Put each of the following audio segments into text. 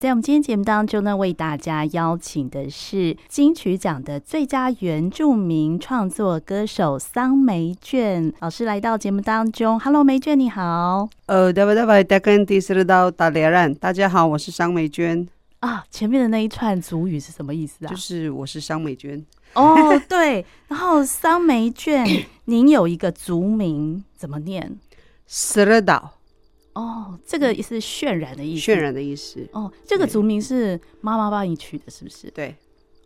在我们今天节目当中呢，为大家邀请的是金曲奖的最佳原住民创作歌手桑梅娟老师来到节目当中。Hello，梅娟你好。呃，大家好，大家好，我是桑梅娟。啊，前面的那一串族语是什么意思啊？就是我是桑梅娟。哦，对。然后桑梅娟，您有一个族名，怎么念？斯勒岛。哦，这个也是渲染的意思。渲染的意思。哦，这个族名是妈妈帮你取的，是不是？对。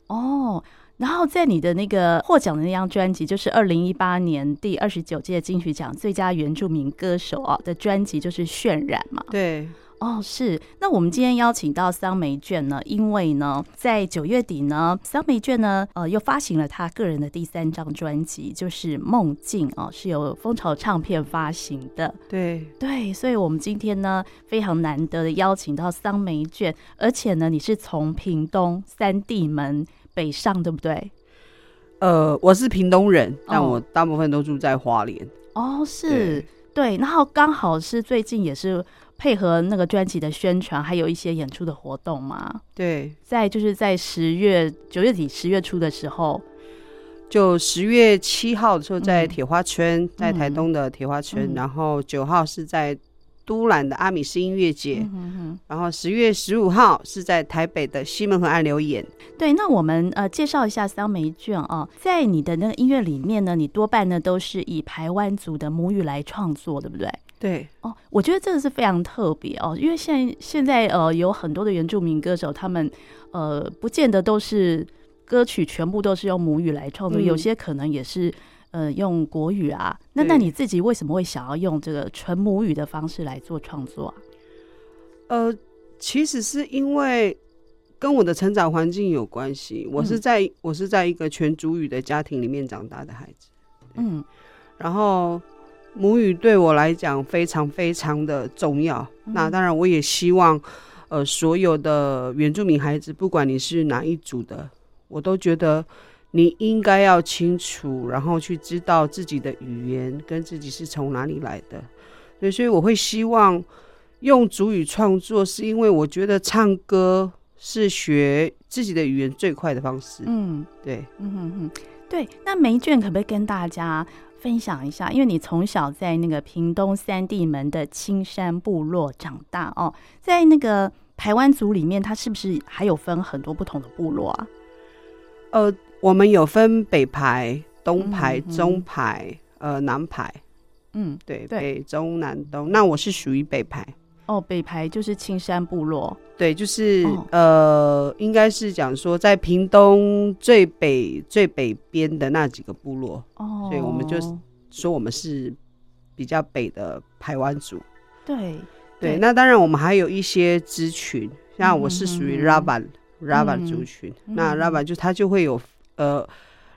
哦，然后在你的那个获奖的那张专辑，就是二零一八年第二十九届金曲奖最佳原住民歌手啊的专辑，就是渲染嘛。对。哦，是。那我们今天邀请到桑梅卷呢，因为呢，在九月底呢，桑梅卷呢，呃，又发行了他个人的第三张专辑，就是《梦境》哦，是由蜂巢唱片发行的。对对，所以我们今天呢，非常难得的邀请到桑梅卷，而且呢，你是从屏东三地门北上，对不对？呃，我是屏东人，但我大部分都住在花莲。哦，是对，对，然后刚好是最近也是。配合那个专辑的宣传，还有一些演出的活动嘛？对，在就是在十月九月底十月初的时候，就十月七号的时候在铁花村，嗯、在台东的铁花村，嗯、然后九号是在都兰的阿米斯音乐节，嗯、哼哼然后十月十五号是在台北的西门和岸流演。对，那我们呃介绍一下桑梅卷啊，在你的那个音乐里面呢，你多半呢都是以台湾族的母语来创作，对不对？对哦，我觉得这个是非常特别哦，因为现在现在呃有很多的原住民歌手，他们呃不见得都是歌曲全部都是用母语来创作，嗯、有些可能也是呃用国语啊。那那你自己为什么会想要用这个纯母语的方式来做创作啊？呃，其实是因为跟我的成长环境有关系，我是在、嗯、我是在一个全族语的家庭里面长大的孩子，嗯，然后。母语对我来讲非常非常的重要。嗯、那当然，我也希望，呃，所有的原住民孩子，不管你是哪一组的，我都觉得你应该要清楚，然后去知道自己的语言跟自己是从哪里来的。对，所以我会希望用主语创作，是因为我觉得唱歌是学自己的语言最快的方式。嗯，对，嗯哼哼，对。那梅卷可不可以跟大家分享一下，因为你从小在那个屏东三地门的青山部落长大哦，在那个台湾族里面，它是不是还有分很多不同的部落啊？呃，我们有分北排、东排、嗯、中排、呃南排。嗯，对，对北中南东。那我是属于北排。哦，北排就是青山部落。对，就是、哦、呃，应该是讲说在屏东最北最北边的那几个部落。哦，所以我们就说我们是比较北的排湾族。对对，对，那当然我们还有一些支群，像我是属于 Ravan Ravan 族群。嗯、那 Ravan 就他就会有呃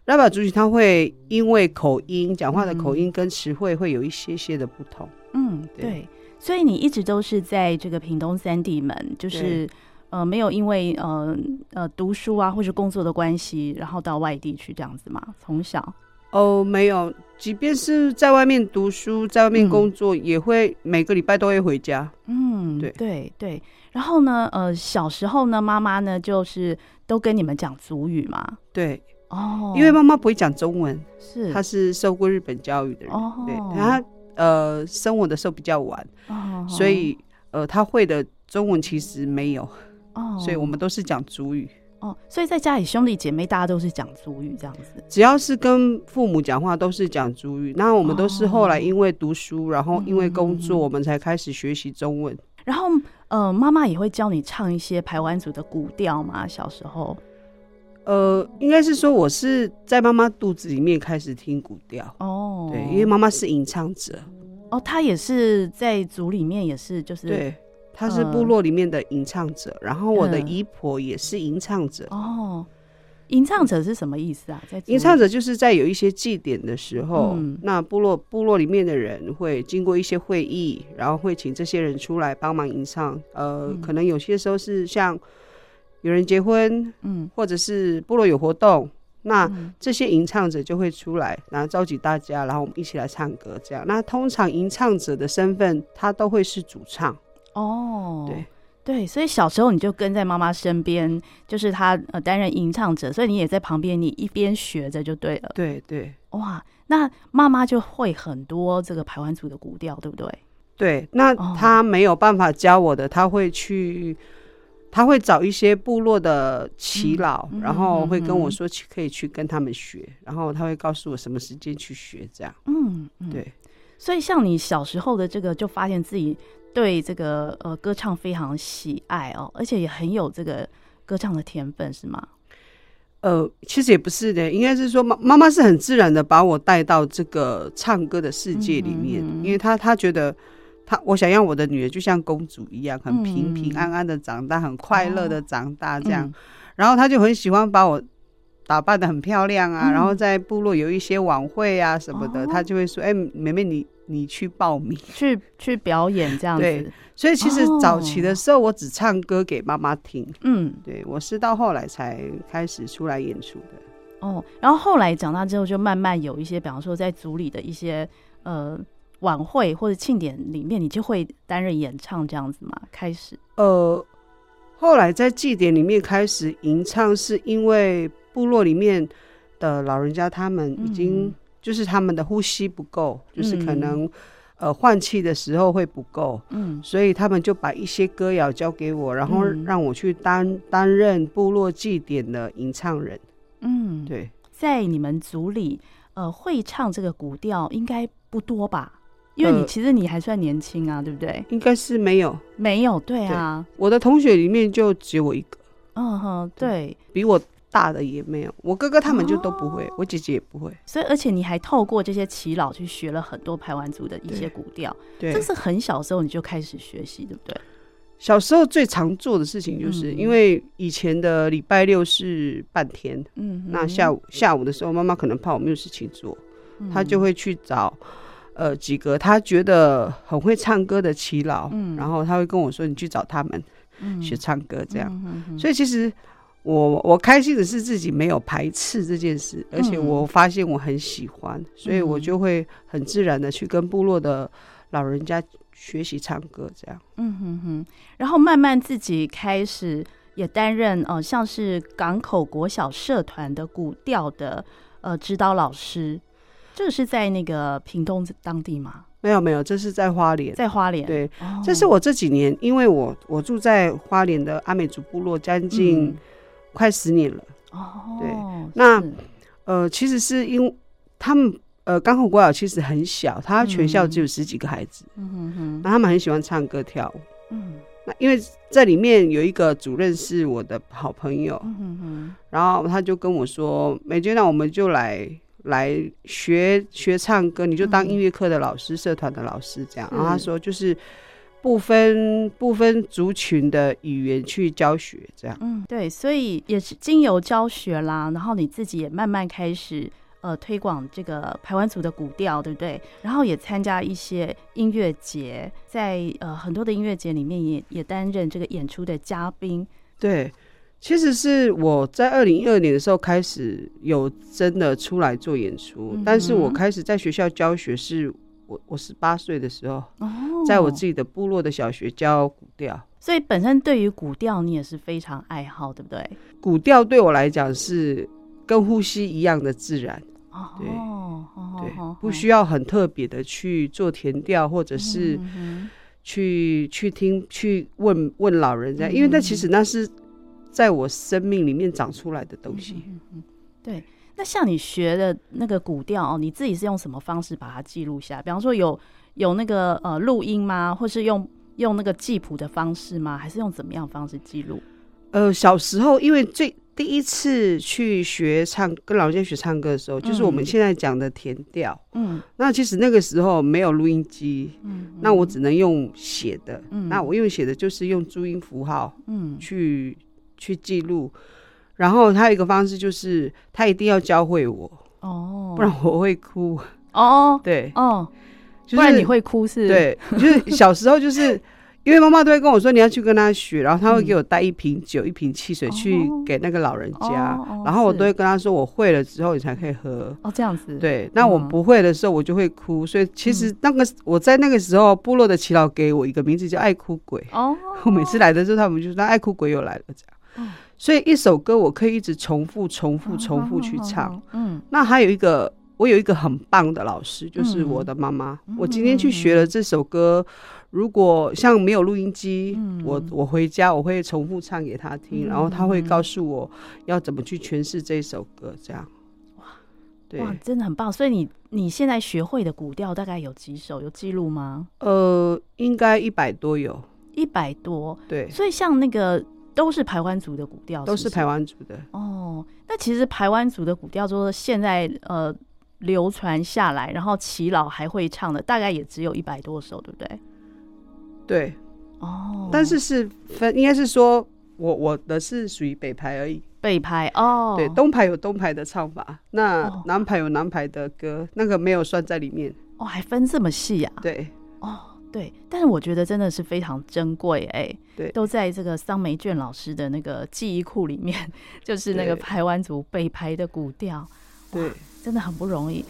Ravan 族群，他会因为口音讲话的口音跟词汇会有一些些的不同。嗯，对。对所以你一直都是在这个屏东三地门，就是呃没有因为呃呃读书啊或是工作的关系，然后到外地去这样子吗？从小哦没有，即便是在外面读书，在外面工作，嗯、也会每个礼拜都会回家。嗯，对对对。然后呢，呃小时候呢，妈妈呢就是都跟你们讲族语嘛。对哦，因为妈妈不会讲中文，是她是受过日本教育的人。哦，对，她。呃，生我的时候比较晚，哦、所以呃，他会的中文其实没有，哦，所以我们都是讲主语。哦，所以在家里兄弟姐妹大家都是讲主语这样子，只要是跟父母讲话都是讲主语。那我们都是后来因为读书，哦、然后因为工作，我们才开始学习中文。然后呃，妈妈也会教你唱一些排湾族的古调嘛？小时候？呃，应该是说我是在妈妈肚子里面开始听古调哦，对，因为妈妈是吟唱者哦，她也是在族里面也是就是对，她是部落里面的吟唱者，呃、然后我的姨婆也是吟唱者哦。吟唱者是什么意思啊？在吟唱者就是在有一些祭典的时候，嗯、那部落部落里面的人会经过一些会议，然后会请这些人出来帮忙吟唱。呃，嗯、可能有些时候是像。有人结婚，嗯，或者是部落有活动，那这些吟唱者就会出来，然后召集大家，然后我们一起来唱歌，这样。那通常吟唱者的身份，他都会是主唱。哦，对对，所以小时候你就跟在妈妈身边，就是他呃担任吟唱者，所以你也在旁边，你一边学着就对了。对对，哇，那妈妈就会很多这个排湾族的古调，对不对？对，那他没有办法教我的，他会去，她会找一些部落的耆老，嗯、然后会跟我说去可以去跟他们学，嗯、然后他会告诉我什么时间去学，这样。嗯，对。所以像你小时候的这个，就发现自己。对这个呃歌唱非常喜爱哦，而且也很有这个歌唱的天分，是吗？呃，其实也不是的，应该是说妈妈妈是很自然的把我带到这个唱歌的世界里面，因为她她觉得她我想要我的女儿就像公主一样，很平平安安的长大，嗯、很快乐的长大这样，哦嗯、然后她就很喜欢把我打扮的很漂亮啊，嗯、然后在部落有一些晚会啊什么的，她、哦、就会说：“哎，妹妹你。”你去报名，去去表演这样子。对，所以其实早期的时候，我只唱歌给妈妈听。嗯，对，我是到后来才开始出来演出的。哦，然后后来长大之后，就慢慢有一些，比方说在组里的一些呃晚会或者庆典里面，你就会担任演唱这样子吗。开始，呃，后来在祭典里面开始吟唱，是因为部落里面的老人家他们已经、嗯。就是他们的呼吸不够，就是可能、嗯、呃换气的时候会不够，嗯，所以他们就把一些歌谣交给我，然后让我去担担任部落祭典的吟唱人。嗯，对，在你们组里，呃，会唱这个古调应该不多吧？因为你其实你还算年轻啊，对不对？应该是没有，没有，对啊对，我的同学里面就只有我一个。嗯哼，对，比我。大的也没有，我哥哥他们就都不会，哦、我姐姐也不会。所以，而且你还透过这些耆老去学了很多排湾族的一些古调。对，这是很小时候你就开始学习，对不对？小时候最常做的事情就是，因为以前的礼拜六是半天，嗯，那下午下午的时候，妈妈可能怕我没有事情做，她、嗯、就会去找呃几个他觉得很会唱歌的耆老，嗯，然后他会跟我说：“你去找他们学唱歌。”这样，所以其实。我我开心的是自己没有排斥这件事，而且我发现我很喜欢，嗯、所以我就会很自然的去跟部落的老人家学习唱歌，这样。嗯哼哼，然后慢慢自己开始也担任呃，像是港口国小社团的古调的呃指导老师，这个是在那个屏东当地吗？没有没有，这是在花莲，在花莲。对，哦、这是我这几年，因为我我住在花莲的阿美族部落将近、嗯。快十年了。哦，对，那呃，其实是因为他们呃，刚好国小其实很小，他全校只有十几个孩子，嗯哼哼，那他们很喜欢唱歌跳舞，嗯，那因为在里面有一个主任是我的好朋友，嗯哼哼，然后他就跟我说，美娟，那我们就来来学学唱歌，你就当音乐课的老师，嗯、社团的老师这样，然后他说就是。不分不分族群的语言去教学，这样。嗯，对，所以也是经由教学啦，然后你自己也慢慢开始呃推广这个排湾族的古调，对不对？然后也参加一些音乐节，在呃很多的音乐节里面也也担任这个演出的嘉宾。对，其实是我在二零一二年的时候开始有真的出来做演出，嗯、但是我开始在学校教学是。我我十八岁的时候，在我自己的部落的小学教古调，所以本身对于古调你也是非常爱好，对不对？古调对我来讲是跟呼吸一样的自然，对，对，不需要很特别的去做填调，或者是去去听去问问老人家，因为那其实那是在我生命里面长出来的东西，对。那像你学的那个古调哦，你自己是用什么方式把它记录下来？比方说有有那个呃录音吗？或是用用那个记谱的方式吗？还是用怎么样的方式记录？呃，小时候因为最第一次去学唱，跟老人家学唱歌的时候，就是我们现在讲的填调。嗯，那其实那个时候没有录音机，嗯，那我只能用写的。嗯，那我用写的就是用注音符号，嗯，去去记录。然后他有一个方式，就是他一定要教会我哦，不然我会哭哦。对哦，不然你会哭是？对，就是小时候就是因为妈妈都会跟我说你要去跟他学，然后他会给我带一瓶酒、嗯、一瓶汽水去给那个老人家，哦哦、然后我都会跟他说我会了之后你才可以喝。哦，这样子。对，那我不会的时候我就会哭，所以其实那个、嗯、我在那个时候部落的祈祷给我一个名字叫爱哭鬼。哦。我每次来的时候他们就说那爱哭鬼又来了这样。哦。所以一首歌我可以一直重复、重复、重复去唱。嗯。那还有一个。我有一个很棒的老师，就是我的妈妈。嗯、我今天去学了这首歌，嗯、如果像没有录音机，嗯、我我回家我会重复唱给她听，嗯、然后她会告诉我要怎么去诠释这首歌。这样，哇，对，哇，真的很棒。所以你你现在学会的古调大概有几首？有记录吗？呃，应该一百多有，一百多。对，所以像那个都是排湾族的古调，都是排湾族的。哦，那其实排湾族的古调，就是现在呃。流传下来，然后耆老还会唱的，大概也只有一百多首，对不对？对，哦，oh. 但是是分，应该是说我我的是属于北排而已。北排哦，对，东排有东排的唱法，那南排有南排的歌，oh. 那个没有算在里面。哦，还分这么细呀？对，哦，对，但是我觉得真的是非常珍贵，哎，对，都在这个桑梅卷老师的那个记忆库里面，就是那个排湾族北排的古调，对。真的很不容易。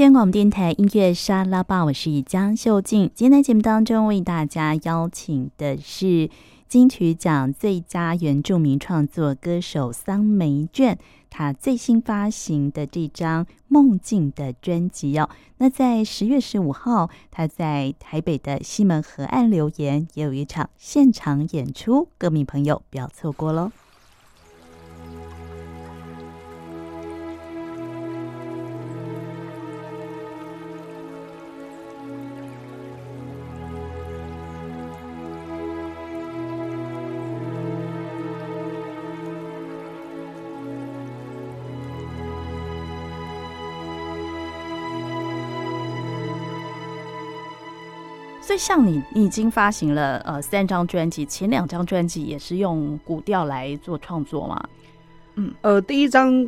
中央广播电台音乐沙拉吧，我是江秀静。今天在节目当中为大家邀请的是金曲奖最佳原住民创作歌手桑梅卷，他最新发行的这张《梦境》的专辑哦。那在十月十五号，他在台北的西门河岸留言，也有一场现场演出，歌迷朋友不要错过喽。像你，你已经发行了呃三张专辑，前两张专辑也是用古调来做创作吗？嗯，呃，第一张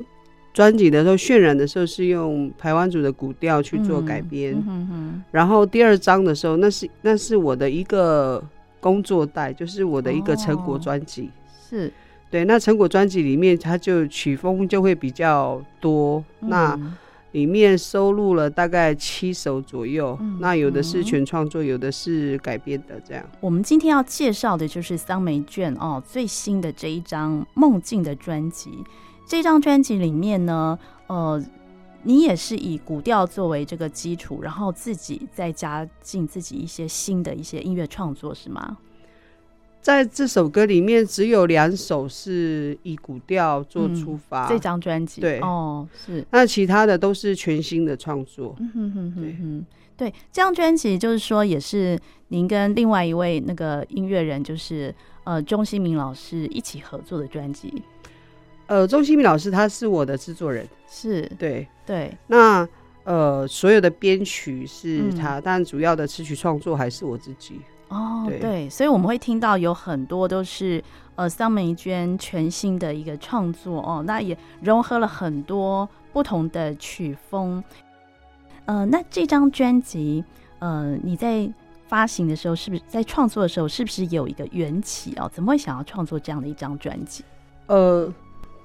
专辑的时候渲染的时候是用台湾族的古调去做改编，嗯嗯嗯、然后第二张的时候，那是那是我的一个工作带，就是我的一个成果专辑，哦、是。对，那成果专辑里面，它就曲风就会比较多。嗯、那里面收录了大概七首左右，嗯、那有的是全创作，嗯、有的是改编的。这样，我们今天要介绍的就是桑梅卷哦，最新的这一张《梦境》的专辑。这张专辑里面呢，呃，你也是以古调作为这个基础，然后自己再加进自己一些新的一些音乐创作，是吗？在这首歌里面，只有两首是以古调做出发。嗯、这张专辑对哦，是那其他的都是全新的创作。嗯哼哼哼哼，对，对，这张专辑就是说，也是您跟另外一位那个音乐人，就是呃钟兴明老师一起合作的专辑。呃，钟兴明老师他是我的制作人，是对对。那呃，所有的编曲是他，嗯、但主要的词曲创作还是我自己。哦，对，对，所以我们会听到有很多都是呃桑梅娟全新的一个创作哦，那也融合了很多不同的曲风。呃，那这张专辑，呃，你在发行的时候，是不是在创作的时候，是不是有一个缘起哦？怎么会想要创作这样的一张专辑？呃，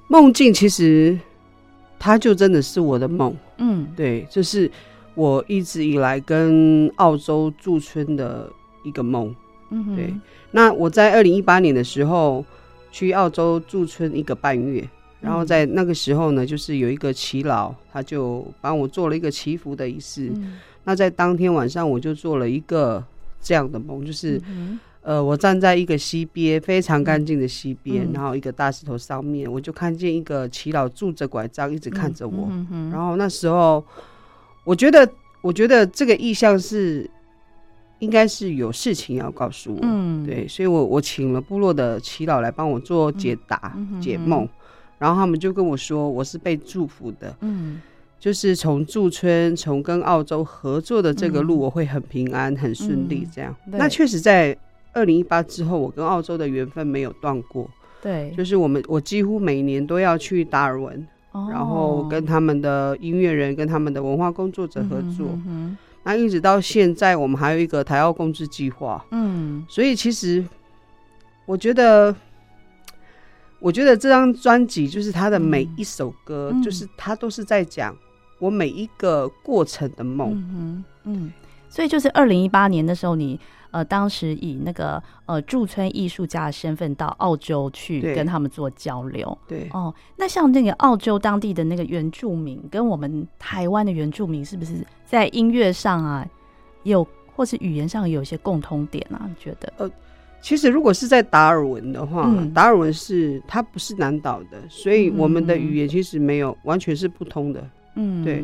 梦境其实它就真的是我的梦，嗯，对，就是我一直以来跟澳洲驻村的。一个梦，嗯，对。那我在二零一八年的时候去澳洲驻村一个半月，然后在那个时候呢，就是有一个耆老，他就帮我做了一个祈福的仪式。嗯、那在当天晚上，我就做了一个这样的梦，就是、嗯、呃，我站在一个溪边，非常干净的溪边，嗯、然后一个大石头上面，我就看见一个耆老拄着拐杖，一直看着我。然后那时候，我觉得，我觉得这个意象是。应该是有事情要告诉我，嗯，对，所以我我请了部落的祈祷来帮我做解答、解梦，然后他们就跟我说，我是被祝福的，嗯，就是从驻村从跟澳洲合作的这个路，我会很平安、嗯、很顺利，这样。嗯、那确实在二零一八之后，我跟澳洲的缘分没有断过，对，就是我们我几乎每年都要去达尔文，哦、然后跟他们的音乐人、跟他们的文化工作者合作。嗯哼哼那一直到现在，我们还有一个台澳共治计划。嗯，所以其实我觉得，我觉得这张专辑就是他的每一首歌，嗯、就是他都是在讲我每一个过程的梦。嗯嗯，所以就是二零一八年的时候，你。呃，当时以那个呃驻村艺术家的身份到澳洲去跟他们做交流，对哦。那像那个澳洲当地的那个原住民，跟我们台湾的原住民，是不是在音乐上啊，有或是语言上有一些共通点啊？你觉得？呃，其实如果是在达尔文的话，嗯、达尔文是它不是南岛的，所以我们的语言其实没有、嗯、完全是不通的。嗯，对。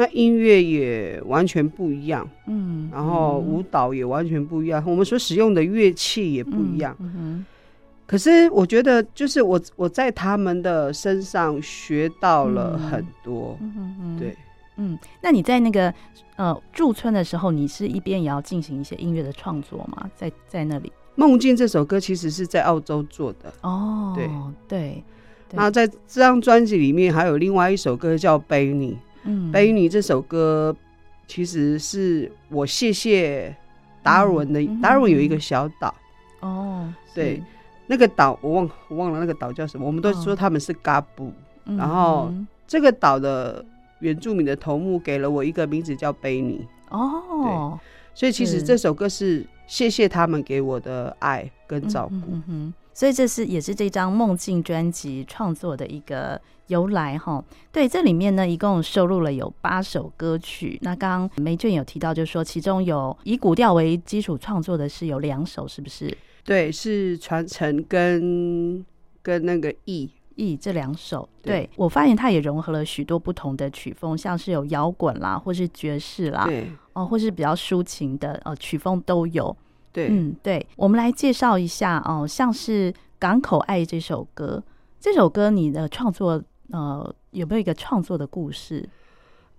那音乐也完全不一样，嗯，然后舞蹈也完全不一样，嗯、我们所使用的乐器也不一样，嗯嗯、可是我觉得，就是我我在他们的身上学到了很多，嗯对，嗯，那你在那个呃驻村的时候，你是一边也要进行一些音乐的创作吗？在在那里，《梦境》这首歌其实是在澳洲做的，哦，对对，那在这张专辑里面还有另外一首歌叫《背你》。嗯，背你这首歌，其实是我谢谢达尔文的。达尔文有一个小岛哦，对，那个岛我忘我忘了那个岛叫什么。我们都说他们是嘎布，然后这个岛的原住民的头目给了我一个名字叫贝尼哦。对，所以其实这首歌是谢谢他们给我的爱跟照顾。所以这是也是这张梦境专辑创作的一个由来哈。对，这里面呢一共收录了有八首歌曲。那刚刚梅卷有提到，就是说其中有以古调为基础创作的是有两首，是不是？对，是传承跟跟那个意意这两首。对，对我发现它也融合了许多不同的曲风，像是有摇滚啦，或是爵士啦，对哦，或是比较抒情的呃曲风都有。对，嗯，对，我们来介绍一下哦，像是《港口爱》这首歌，这首歌你的创作呃有没有一个创作的故事？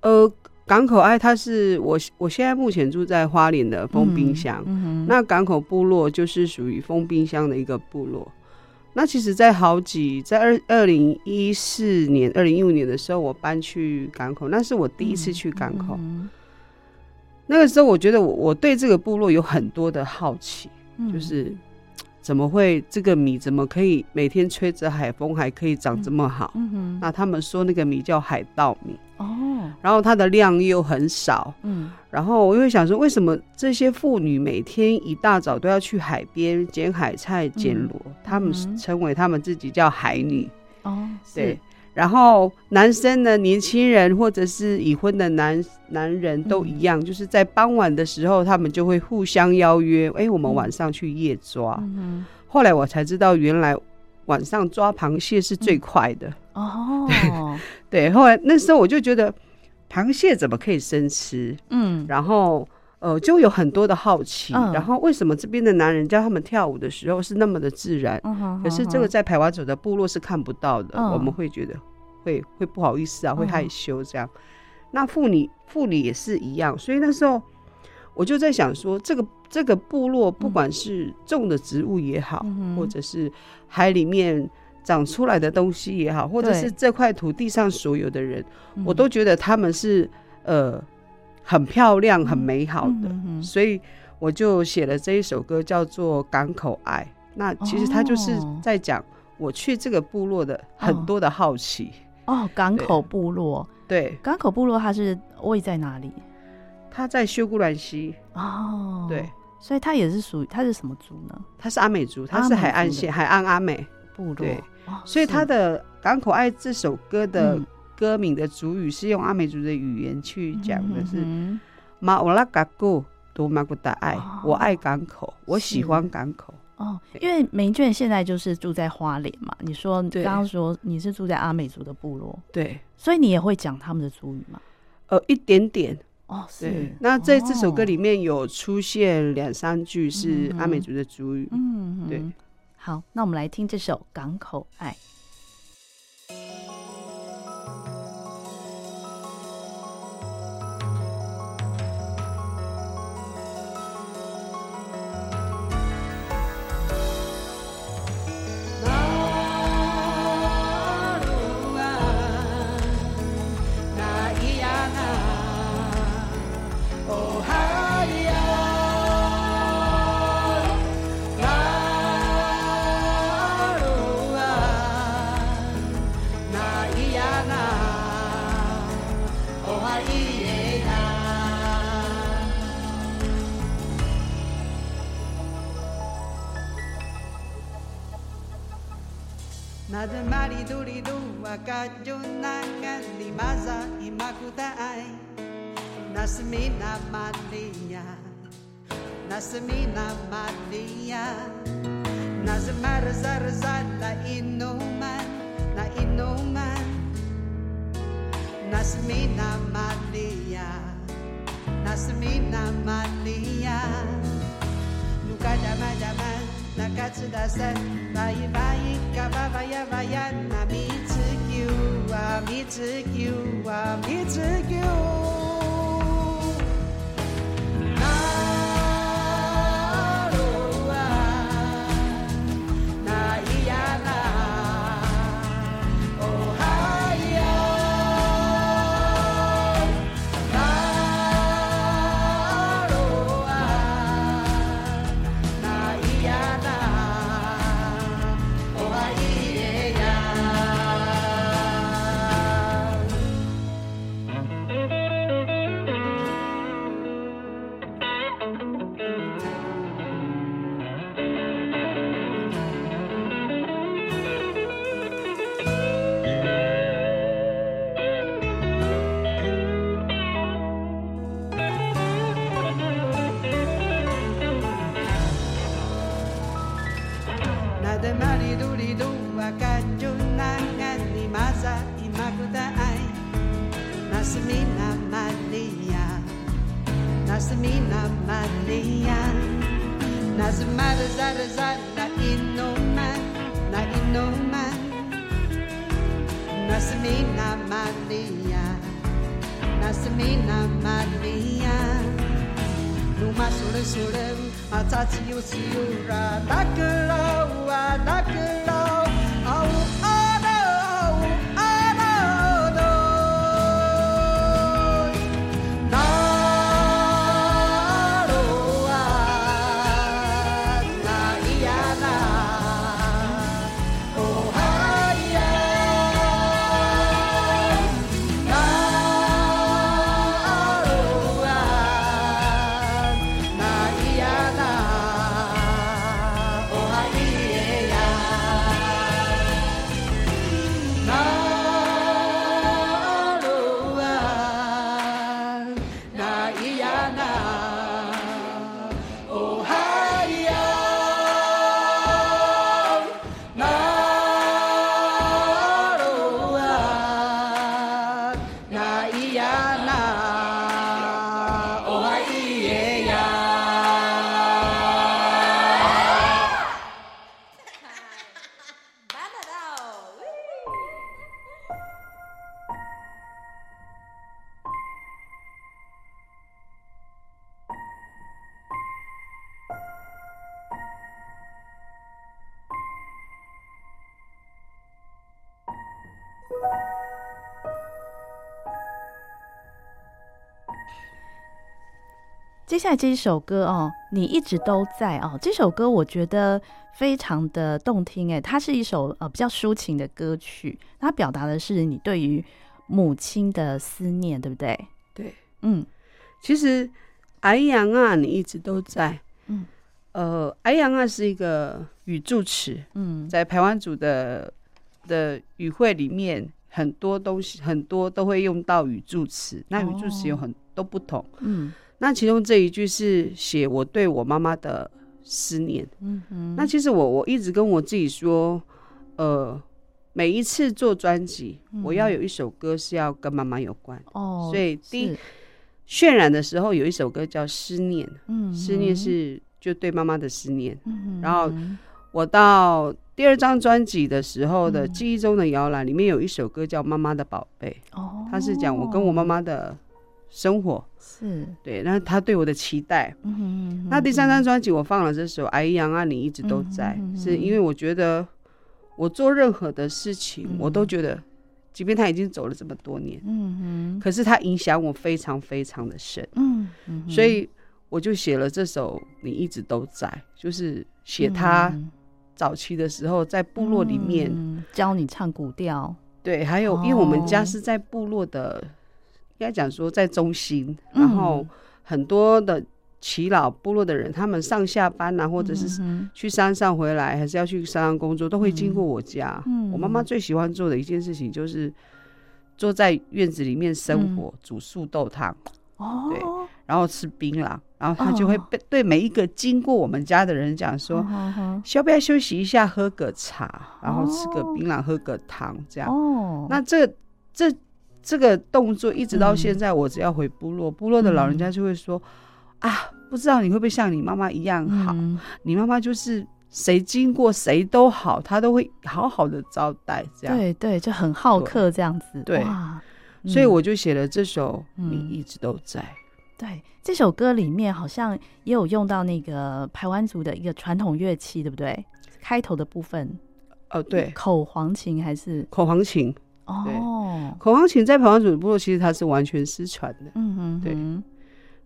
呃，《港口爱》它是我我现在目前住在花莲的丰滨乡，嗯嗯、那港口部落就是属于丰滨乡的一个部落。那其实，在好几在二二零一四年、二零一五年的时候，我搬去港口，那是我第一次去港口。那个时候，我觉得我我对这个部落有很多的好奇，嗯、就是怎么会这个米怎么可以每天吹着海风还可以长这么好？嗯哼，那他们说那个米叫海稻米哦，然后它的量又很少，嗯，然后我又想说，为什么这些妇女每天一大早都要去海边捡海菜、捡螺？他们称为他们自己叫海女哦，对。然后男生呢，年轻人或者是已婚的男男人都一样，嗯、就是在傍晚的时候，他们就会互相邀约，哎，我们晚上去夜抓。嗯、后来我才知道，原来晚上抓螃蟹是最快的、嗯、哦。对，后来那时候我就觉得，螃蟹怎么可以生吃？嗯，然后呃，就有很多的好奇。嗯、然后为什么这边的男人教他们跳舞的时候是那么的自然？嗯、可是这个在排湾族的部落是看不到的，嗯、我们会觉得。会会不好意思啊，会害羞这样。嗯、那妇女妇女也是一样，所以那时候我就在想说，这个这个部落不管是种的植物也好，嗯、或者是海里面长出来的东西也好，或者是这块土地上所有的人，我都觉得他们是呃很漂亮、很美好的。所以我就写了这一首歌，叫做《港口爱》。那其实他就是在讲我去这个部落的很多的好奇。哦哦，港口部落，对，港口部落它是位在哪里？它在修姑峦溪。哦，对，所以它也是属于它是什么族呢？它是阿美族，它是海岸线海岸阿美。部落。对，所以它的《港口爱》这首歌的歌名的主语是用阿美族的语言去讲的，是马乌拉嘎古多马古达爱，我爱港口，我喜欢港口。哦，因为梅卷现在就是住在花莲嘛。你说刚刚说你是住在阿美族的部落，对，所以你也会讲他们的族语吗？呃，一点点。哦，是。那在这首歌里面有出现两三句是阿美族的族语。嗯，对。好，那我们来听这首《港口爱》。kajunangan limaza imakutai nasmina malia nasmina malia zar zarzala inuman na inuman. Nasmina malia nasmina malia nukadama dama nakatsudasen vai vai kababaya vayan namina I meet you, I meet you. Now some matter zada zada, not in no man, not in no man. Now some ain't not Maria, now some ain't not Maria. No wa dakala. 下来这一首歌哦，你一直都在哦。这首歌我觉得非常的动听哎，它是一首呃比较抒情的歌曲，它表达的是你对于母亲的思念，对不对？对，嗯，其实哎呀啊，你一直都在，嗯，呃，哎呀啊是一个语助词，嗯，在台湾组的的语汇里面，很多东西很多都会用到语助词，那语助词有很都不同，嗯。那其中这一句是写我对我妈妈的思念。嗯嗯。那其实我我一直跟我自己说，呃，每一次做专辑，我要有一首歌是要跟妈妈有关。哦。所以第一渲染的时候有一首歌叫《思念》。嗯。思念是就对妈妈的思念。嗯。然后我到第二张专辑的时候的记忆中的摇篮里面有一首歌叫《妈妈的宝贝》。哦。它是讲我跟我妈妈的生活。是对，那他对我的期待。嗯哼嗯哼，那第三张专辑我放了这首《哎呀啊，你一直都在》，嗯，是因为我觉得我做任何的事情，嗯，我都觉得，即便他已经走了这么多年，嗯哼，可是他影响我非常非常的深。嗯，所以我就写了这首《你一直都在》，就是写他早期的时候在部落里面，嗯，教你唱古调。对，还有因为我们家是在部落的。应该讲说在中心，然后很多的耆老部落的人，他们上下班啊，或者是去山上回来，还是要去山上工作，都会经过我家。我妈妈最喜欢做的一件事情就是坐在院子里面生火，煮素豆汤。哦，对，然后吃槟榔，然后她就会对每一个经过我们家的人讲说：“需要不要休息一下，喝个茶，然后吃个槟榔，喝个汤，这样。”哦，那这这。这个动作一直到现在，我只要回部落，部落的老人家就会说：“啊，不知道你会不会像你妈妈一样好？你妈妈就是谁经过谁都好，她都会好好的招待，这样对对，就很好客这样子。对，所以我就写了这首《你一直都在》。对，这首歌里面好像也有用到那个排湾族的一个传统乐器，对不对？开头的部分，哦，对，口簧琴还是口簧琴。哦，口簧琴在排湾族的部落其实它是完全失传的。嗯哼，对。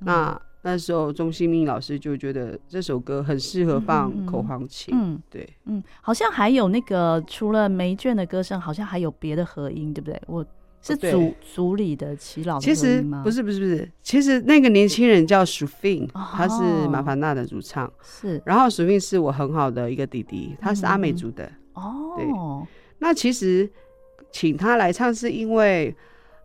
那那时候钟新明老师就觉得这首歌很适合放口簧琴。嗯，对，嗯，好像还有那个除了梅娟的歌声，好像还有别的合音，对不对？我是组组里的耆老的其实不是不是不是，其实那个年轻人叫 Sufin，，他是马凡纳的主唱。是，然后 Sufin 是我很好的一个弟弟，他是阿美族的。哦，对。那其实。请他来唱是因为，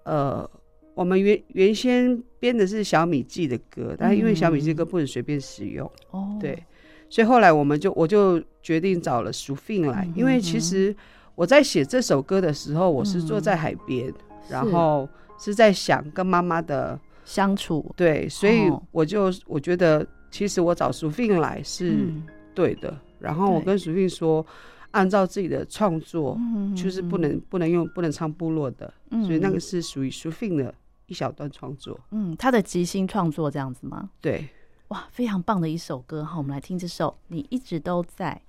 呃，我们原原先编的是小米记的歌，但是因为小米记的歌不能随便使用，哦、嗯，对，所以后来我们就我就决定找了淑芬来，嗯、因为其实我在写这首歌的时候，我是坐在海边，嗯、然后是在想跟妈妈的相处，对，所以我就我觉得其实我找淑芬来是对的，嗯、然后我跟淑芬说。按照自己的创作，嗯、就是不能不能用不能唱部落的，嗯、所以那个是属于淑芬的一小段创作。嗯，他的即兴创作这样子吗？对，哇，非常棒的一首歌哈，我们来听这首《你一直都在》。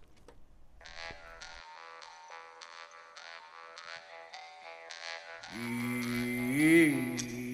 嗯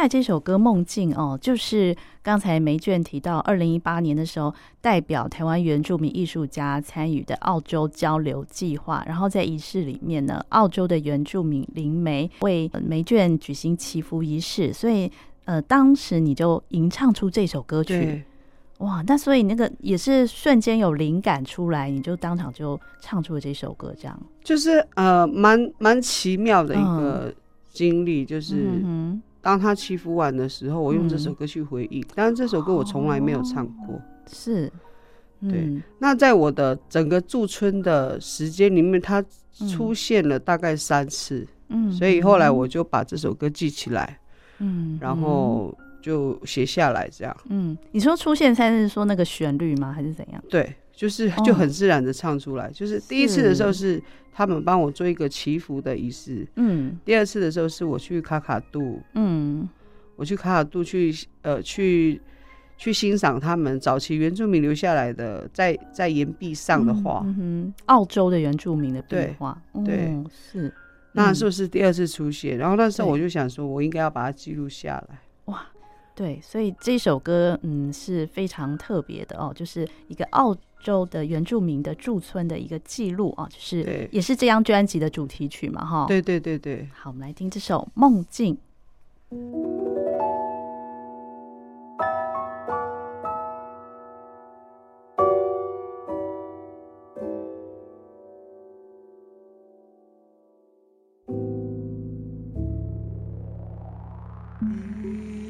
下来这首歌《梦境》哦，就是刚才梅卷提到，二零一八年的时候，代表台湾原住民艺术家参与的澳洲交流计划。然后在仪式里面呢，澳洲的原住民灵媒为梅卷举行祈福仪式，所以呃，当时你就吟唱出这首歌曲。哇，那所以那个也是瞬间有灵感出来，你就当场就唱出了这首歌，这样就是呃，蛮蛮奇妙的一个经历，嗯、就是。嗯当他祈福完的时候，我用这首歌去回忆。当然，这首歌我从来没有唱过。哦、是，嗯、对。那在我的整个驻村的时间里面，它出现了大概三次。嗯，所以后来我就把这首歌记起来。嗯，然后就写下来这样。嗯，你说出现三次，是说那个旋律吗？还是怎样？对。就是就很自然的唱出来，哦、就是第一次的时候是。他们帮我做一个祈福的仪式，嗯，第二次的时候是我去卡卡杜，嗯，我去卡卡杜去呃去去欣赏他们早期原住民留下来的在在岩壁上的画，嗯哼，澳洲的原住民的壁画，对，嗯、是，那是不是第二次出现？然后那时候我就想说，我应该要把它记录下来，哇。对，所以这首歌嗯是非常特别的哦，就是一个澳洲的原住民的驻村的一个记录啊，就是也是这张专辑的主题曲嘛，哈。对对对对，好，我们来听这首《梦境》。给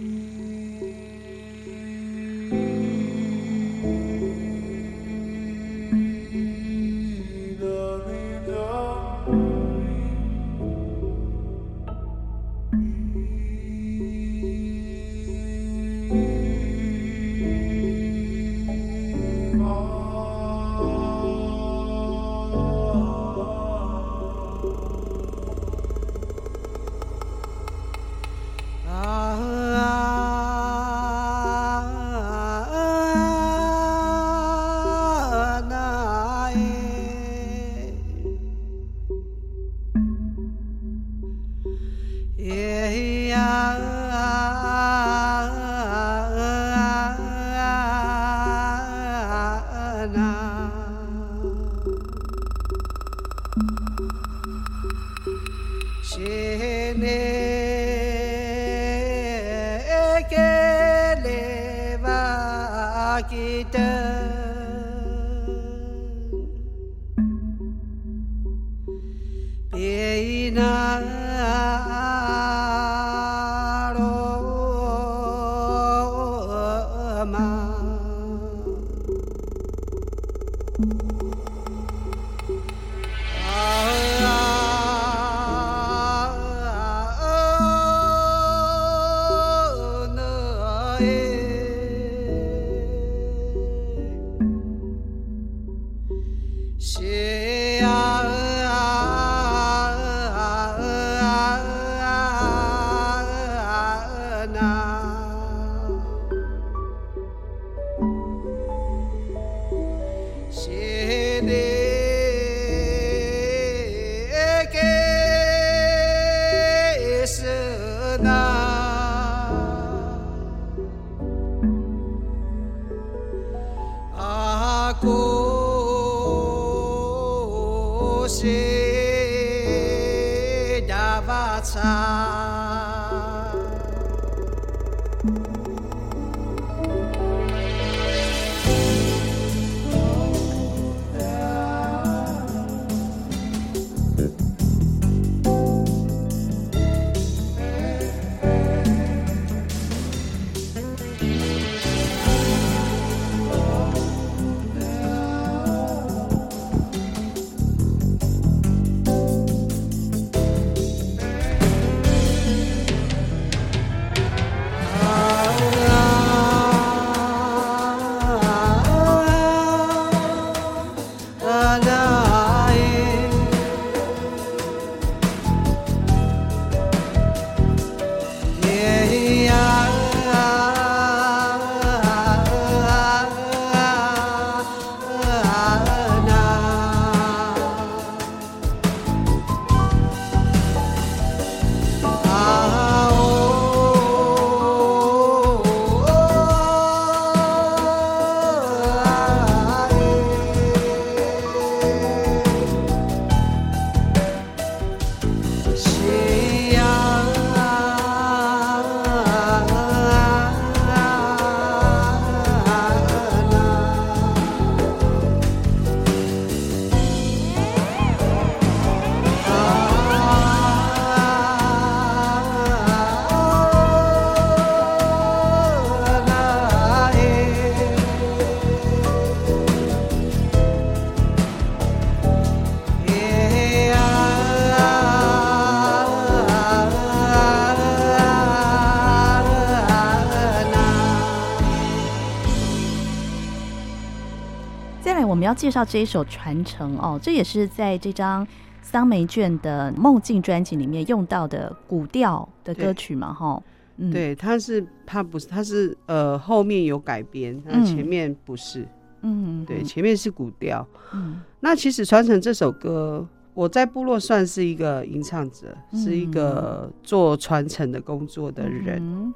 要介绍这一首《传承》哦，这也是在这张桑梅卷的《梦境》专辑里面用到的古调的歌曲嘛？哈，嗯，对，它是它不是，它是呃后面有改编，那前面不是，嗯，对，前面是古调。嗯，那其实《传承》这首歌，我在部落算是一个吟唱者，是一个做传承的工作的人。嗯，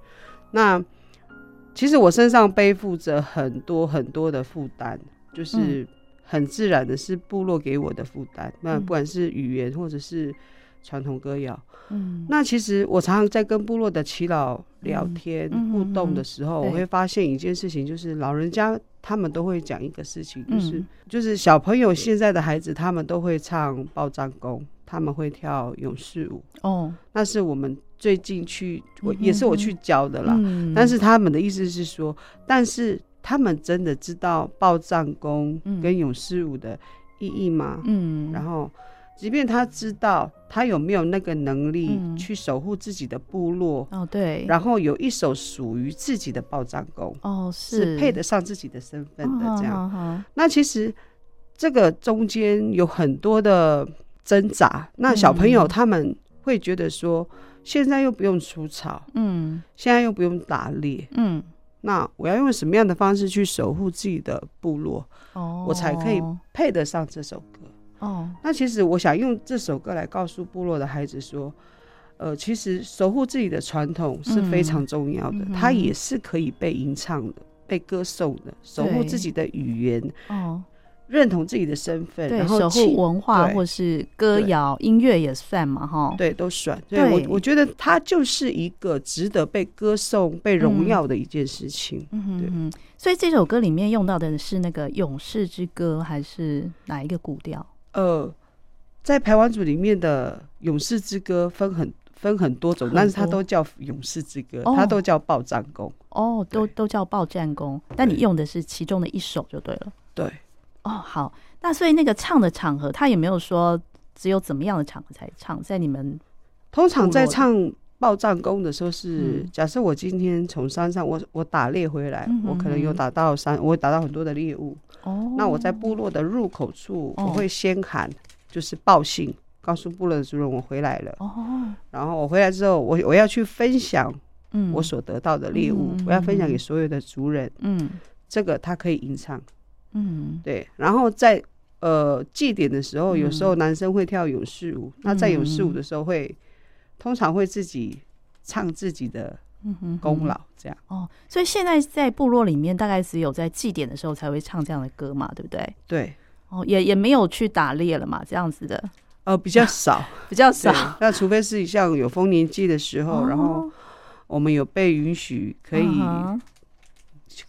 那其实我身上背负着很多很多的负担，就是。很自然的是部落给我的负担，那不管是语言或者是传统歌谣，嗯，那其实我常常在跟部落的耆老聊天互动的时候，我会发现一件事情，就是老人家他们都会讲一个事情，就是就是小朋友现在的孩子他们都会唱报战功，他们会跳勇士舞，哦，那是我们最近去我也是我去教的啦，但是他们的意思是说，但是。他们真的知道报战功跟勇士舞的意义吗？嗯，然后，即便他知道，他有没有那个能力去守护自己的部落？哦，对。然后有一首属于自己的报战功，哦，是配得上自己的身份的这样。那其实这个中间有很多的挣扎。那小朋友他们会觉得说，现在又不用除草，嗯，现在又不用打猎，嗯。那我要用什么样的方式去守护自己的部落，oh. 我才可以配得上这首歌？哦，oh. 那其实我想用这首歌来告诉部落的孩子说，呃，其实守护自己的传统是非常重要的，嗯、它也是可以被吟唱的、被歌颂的，守护自己的语言。哦。Oh. 认同自己的身份，对，然后守护文化或是歌谣音乐也算嘛，哈，对，都算。对，我我觉得它就是一个值得被歌颂、被荣耀的一件事情。嗯哼哼。所以这首歌里面用到的是那个勇士之歌，还是哪一个古调？呃，在排湾族里面的勇士之歌分很分很多种，但是它都叫勇士之歌，它都叫报战功。哦，都都叫报战功，但你用的是其中的一首就对了。对。哦，好，那所以那个唱的场合，他也没有说只有怎么样的场合才唱？在你们通常在唱报报战功的时候是，嗯、假设我今天从山上我我打猎回来，嗯、哼哼我可能有打到山，我打到很多的猎物。哦，那我在部落的入口处，我会先喊，就是报信，哦、告诉部落的主人我回来了。哦，然后我回来之后，我我要去分享嗯，我所得到的猎物，嗯、我要分享给所有的族人。嗯，这个他可以吟唱。嗯，对，然后在呃祭典的时候，有时候男生会跳勇士舞，嗯、那在勇士舞的时候会。通常会自己唱自己的功劳，这样哦。所以现在在部落里面，大概只有在祭典的时候才会唱这样的歌嘛，对不对？对。哦，也也没有去打猎了嘛，这样子的。呃，比较 少，比较少。那除非是像有丰年祭的时候，哦、然后我们有被允许可以、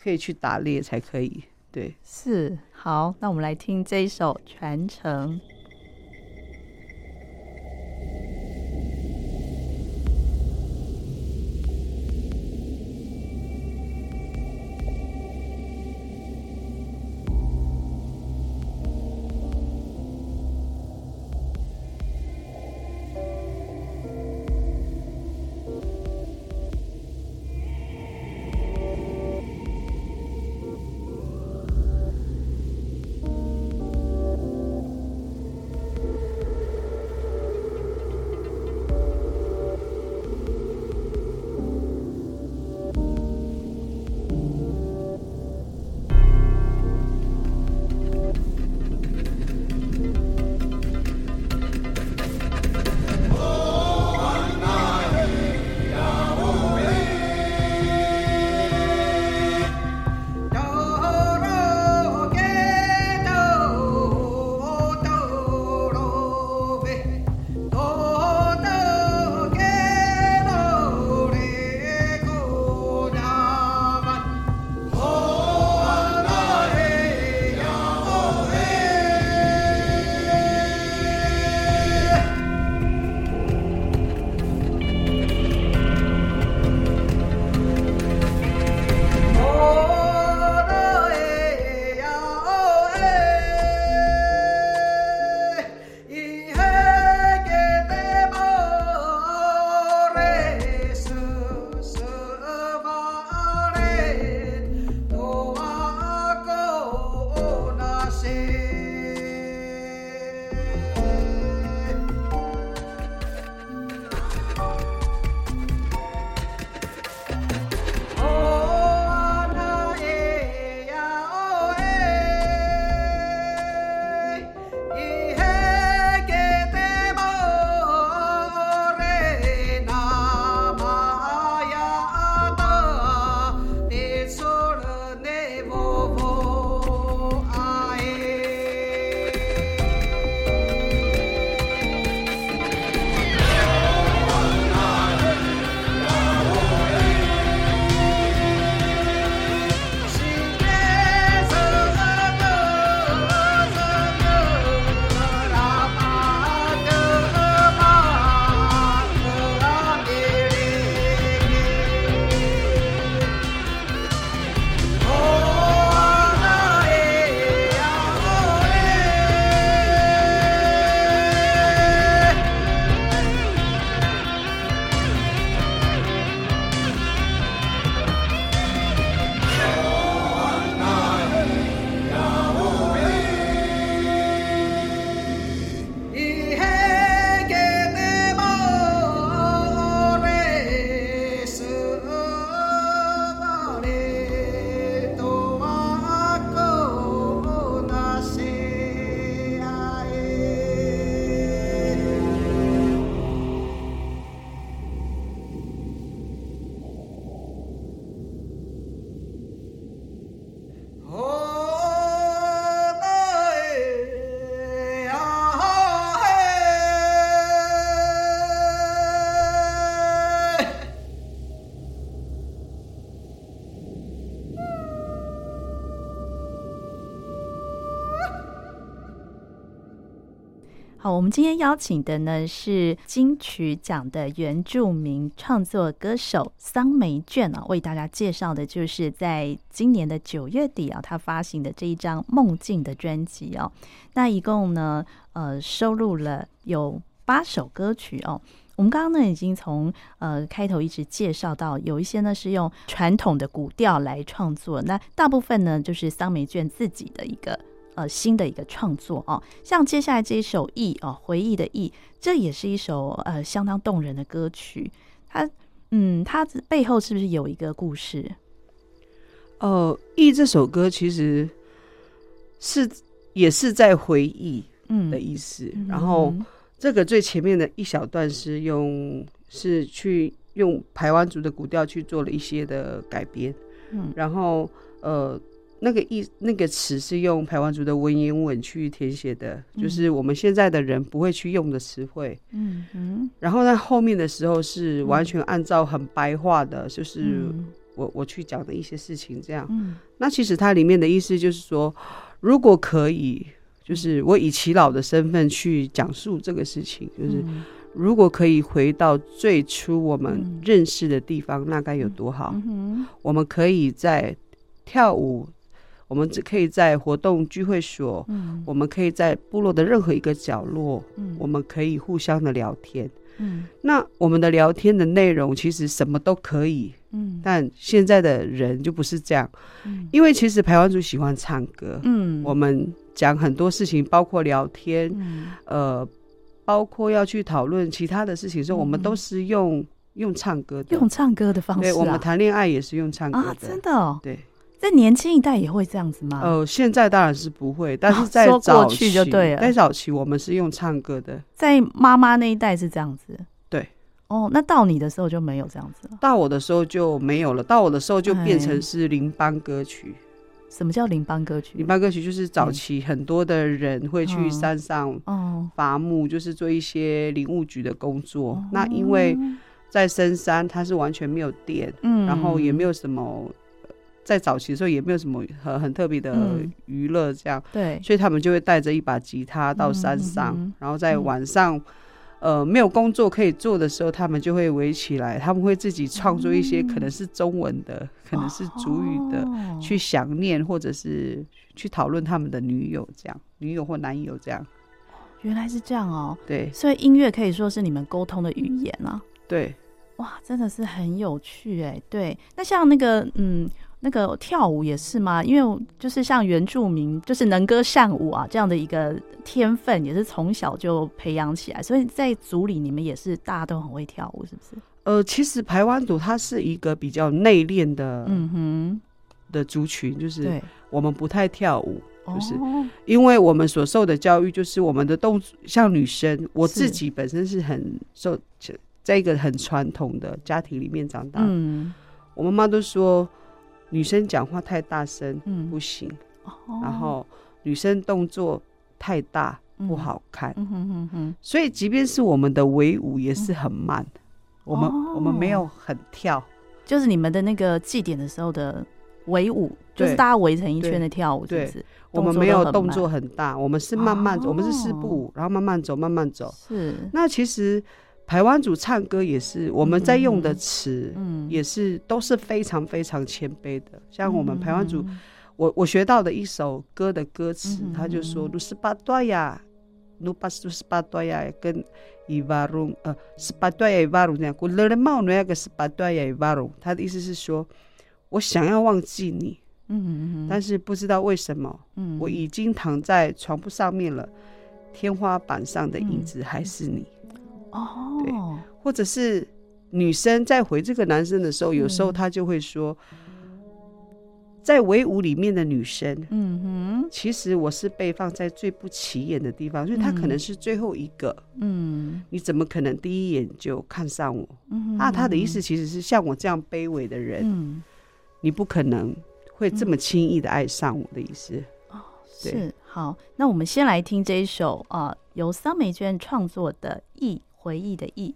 可以去打猎才可以。对，是。好，那我们来听这一首《传承》。我们今天邀请的呢是金曲奖的原住民创作歌手桑梅卷啊，为大家介绍的就是在今年的九月底啊，他发行的这一张《梦境》的专辑哦。那一共呢，呃，收录了有八首歌曲哦。我们刚刚呢已经从呃开头一直介绍到，有一些呢是用传统的古调来创作，那大部分呢就是桑梅卷自己的一个呃新的一个创作哦。像接下来这一首《忆》哦，回忆的忆，这也是一首呃相当动人的歌曲。它嗯，它背后是不是有一个故事？哦，《忆》这首歌其实是也是在回忆嗯的意思，嗯、然后。这个最前面的一小段是用是去用台湾族的古调去做了一些的改编，嗯，然后呃那个意那个词是用台湾族的文言文去填写的，嗯，就是我们现在的人不会去用的词汇，嗯嗯，然后在后面的时候是完全按照很白话的，就是我我去讲的一些事情这样，嗯，那其实它里面的意思就是说，如果可以。就是我以耆老的身份去讲述这个事情，就是如果可以回到最初我们认识的地方，那该有多好！我们可以在跳舞，我们只可以在活动聚会所，我们可以在部落的任何一个角落，我们可以互相的聊天。嗯。那我们的聊天的内容其实什么都可以，嗯。但现在的人就不是这样，因为其实排湾族喜欢唱歌，嗯。我们。讲很多事情，包括聊天，嗯、呃，包括要去讨论其他的事情的时候，嗯、我们都是用用唱歌的，用唱歌的方式、啊。对，我们谈恋爱也是用唱歌的，啊、真的、哦。对，在年轻一代也会这样子吗？呃，现在当然是不会，但是在早期就对了，在早期我们是用唱歌的，在妈妈那一代是这样子。对，哦，那到你的时候就没有这样子了。到我的时候就没有了，到我的时候就变成是邻邦歌曲。什么叫邻邦歌曲？邻邦歌曲就是早期很多的人会去山上伐木，就是做一些林务局的工作。那因为在深山，它是完全没有电，嗯然后也没有什么，在早期的时候也没有什么很很特别的娱乐，这样对，所以他们就会带着一把吉他到山上，然后在晚上。呃，没有工作可以做的时候，他们就会围起来，他们会自己创作一些可能是中文的，嗯、可能是主语的，哦、去想念或者是去讨论他们的女友，这样女友或男友这样。原来是这样哦。对，所以音乐可以说是你们沟通的语言啊。对，哇，真的是很有趣哎。对，那像那个嗯。那个跳舞也是吗？因为就是像原住民，就是能歌善舞啊，这样的一个天分，也是从小就培养起来。所以在族里，你们也是大家都很会跳舞，是不是？呃，其实排湾族它是一个比较内敛的，嗯哼，的族群，就是我们不太跳舞，对就是因为我们所受的教育，就是我们的动作，像女生，我自己本身是很受，在一个很传统的家庭里面长大，嗯，我妈妈都说。女生讲话太大声，嗯，不行。然后女生动作太大，不好看。所以，即便是我们的围舞也是很慢。我们我们没有很跳，就是你们的那个祭典的时候的围舞，就是大家围成一圈的跳舞，是不是？我们没有动作很大，我们是慢慢走，我们是四步舞，然后慢慢走，慢慢走。是。那其实。排湾族唱歌也是，我们在用的词，也是都是非常非常谦卑的。像我们台湾族，我我学到的一首歌的歌词，他就说：“鲁斯巴多亚，努巴斯鲁斯巴多亚跟伊瓦隆，呃，斯巴多亚伊瓦隆这样，古勒勒茂那个斯巴多亚伊瓦隆。”他的意思是说，我想要忘记你，嗯，但是不知道为什么，我已经躺在床铺上面了，天花板上的影子还是你。哦，对，或者是女生在回这个男生的时候，有时候他就会说，在围舞里面的女生，嗯哼，其实我是被放在最不起眼的地方，所以他可能是最后一个，嗯，你怎么可能第一眼就看上我？那他的意思其实是像我这样卑微的人，你不可能会这么轻易的爱上我的意思。哦，是，好，那我们先来听这一首啊，由桑美娟创作的《忆》。回忆的忆。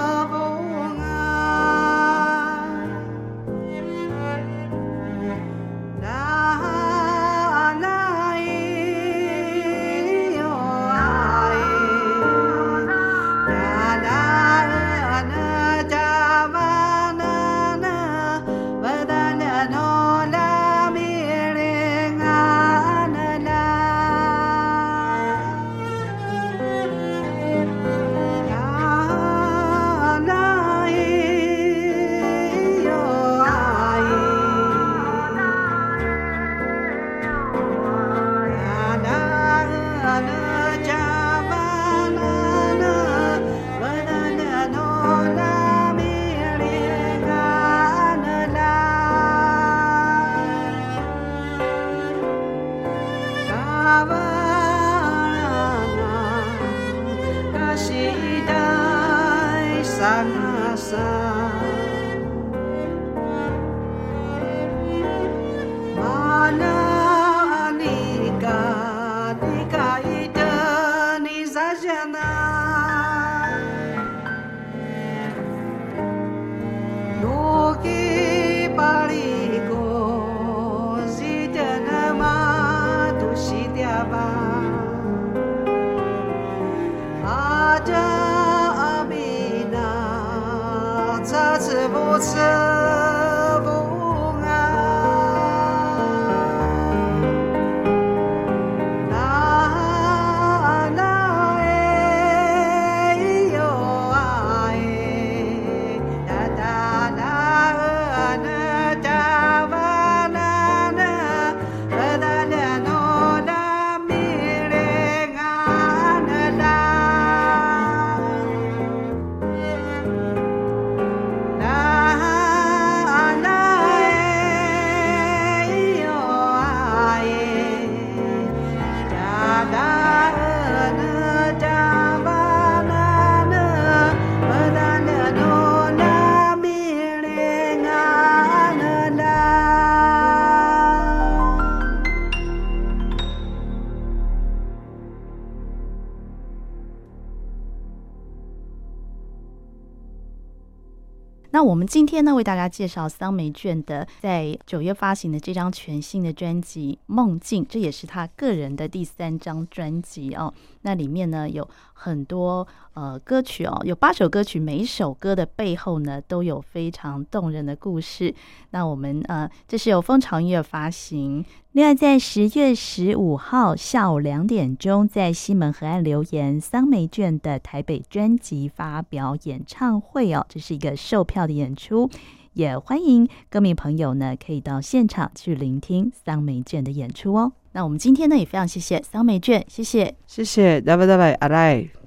我们今天呢，为大家介绍桑梅卷的在九月发行的这张全新的专辑《梦境》，这也是他个人的第三张专辑哦。那里面呢有很多呃歌曲哦，有八首歌曲，每一首歌的背后呢都有非常动人的故事。那我们呃，这是由风潮音乐发行。另外，在十月十五号下午两点钟，在西门河岸留言桑梅卷的台北专辑发表演唱会哦，这是一个售票的演出，也欢迎歌迷朋友呢可以到现场去聆听桑梅卷的演出哦。那我们今天呢也非常谢谢桑梅卷，谢谢，谢谢，拜拜拜拜，阿赖。